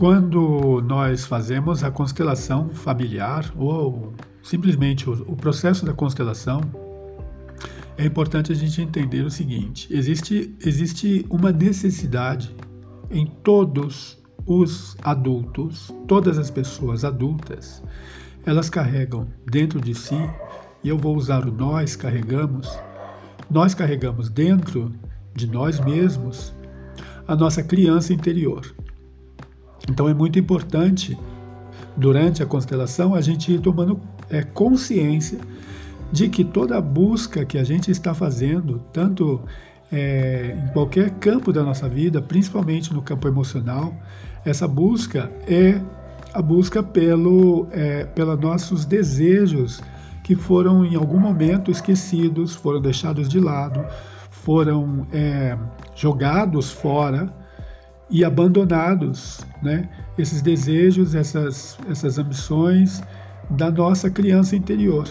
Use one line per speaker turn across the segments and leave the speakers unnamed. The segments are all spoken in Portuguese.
quando nós fazemos a constelação familiar ou simplesmente o, o processo da constelação, é importante a gente entender o seguinte: existe, existe uma necessidade em todos os adultos, todas as pessoas adultas, elas carregam dentro de si, e eu vou usar o nós carregamos, nós carregamos dentro de nós mesmos a nossa criança interior. Então é muito importante, durante a constelação, a gente ir tomando é, consciência de que toda a busca que a gente está fazendo, tanto é, em qualquer campo da nossa vida, principalmente no campo emocional, essa busca é a busca pelo, é, pelos nossos desejos que foram em algum momento esquecidos, foram deixados de lado, foram é, jogados fora e abandonados, né? Esses desejos, essas, essas ambições da nossa criança interior.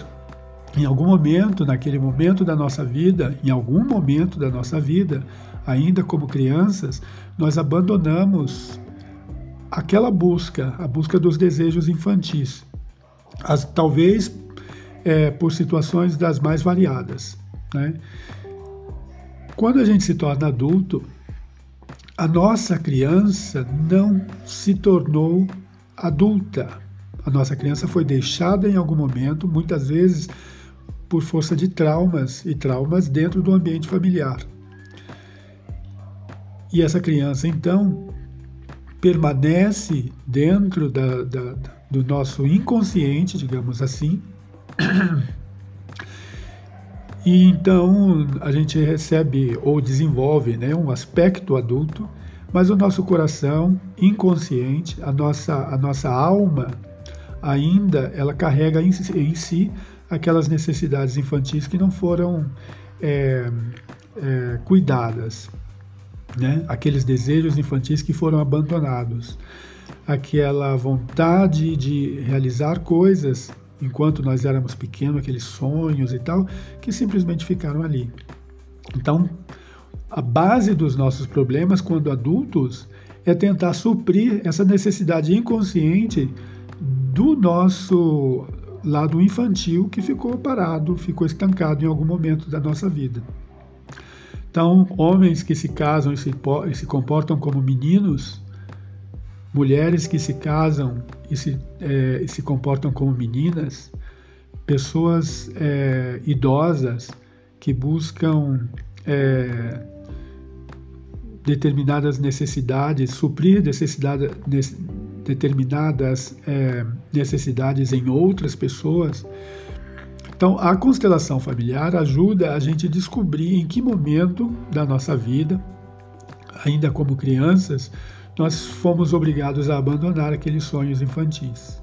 Em algum momento, naquele momento da nossa vida, em algum momento da nossa vida, ainda como crianças, nós abandonamos aquela busca, a busca dos desejos infantis. As, talvez é, por situações das mais variadas. Né? Quando a gente se torna adulto, a nossa criança não se tornou adulta. A nossa criança foi deixada em algum momento, muitas vezes por força de traumas e traumas dentro do ambiente familiar. E essa criança, então, permanece dentro da, da, do nosso inconsciente, digamos assim. E então a gente recebe ou desenvolve né, um aspecto adulto, mas o nosso coração inconsciente, a nossa, a nossa alma, ainda ela carrega em, em si aquelas necessidades infantis que não foram é, é, cuidadas, né? aqueles desejos infantis que foram abandonados, aquela vontade de realizar coisas enquanto nós éramos pequenos, aqueles sonhos e tal, que simplesmente ficaram ali. Então, a base dos nossos problemas quando adultos é tentar suprir essa necessidade inconsciente do nosso lado infantil que ficou parado, ficou estancado em algum momento da nossa vida. Então, homens que se casam e se, e se comportam como meninos mulheres que se casam e se, é, se comportam como meninas, pessoas é, idosas que buscam é, determinadas necessidades, suprir necessidade, determinadas é, necessidades em outras pessoas. Então, a constelação familiar ajuda a gente a descobrir em que momento da nossa vida, ainda como crianças, nós fomos obrigados a abandonar aqueles sonhos infantis.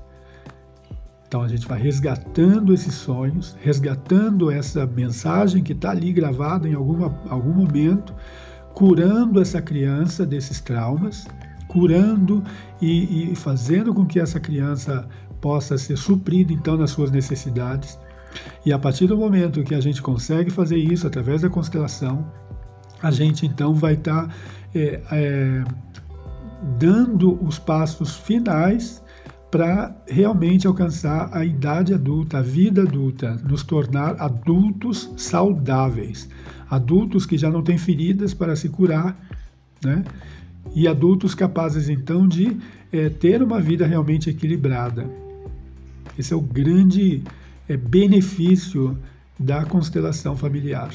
Então a gente vai resgatando esses sonhos, resgatando essa mensagem que está ali gravada em alguma, algum momento, curando essa criança desses traumas, curando e, e fazendo com que essa criança possa ser suprida então nas suas necessidades. E a partir do momento que a gente consegue fazer isso através da constelação, a gente então vai estar tá, é, é, dando os passos finais para realmente alcançar a idade adulta, a vida adulta, nos tornar adultos saudáveis, adultos que já não têm feridas para se curar, né? E adultos capazes então de é, ter uma vida realmente equilibrada. Esse é o grande é, benefício da constelação familiar.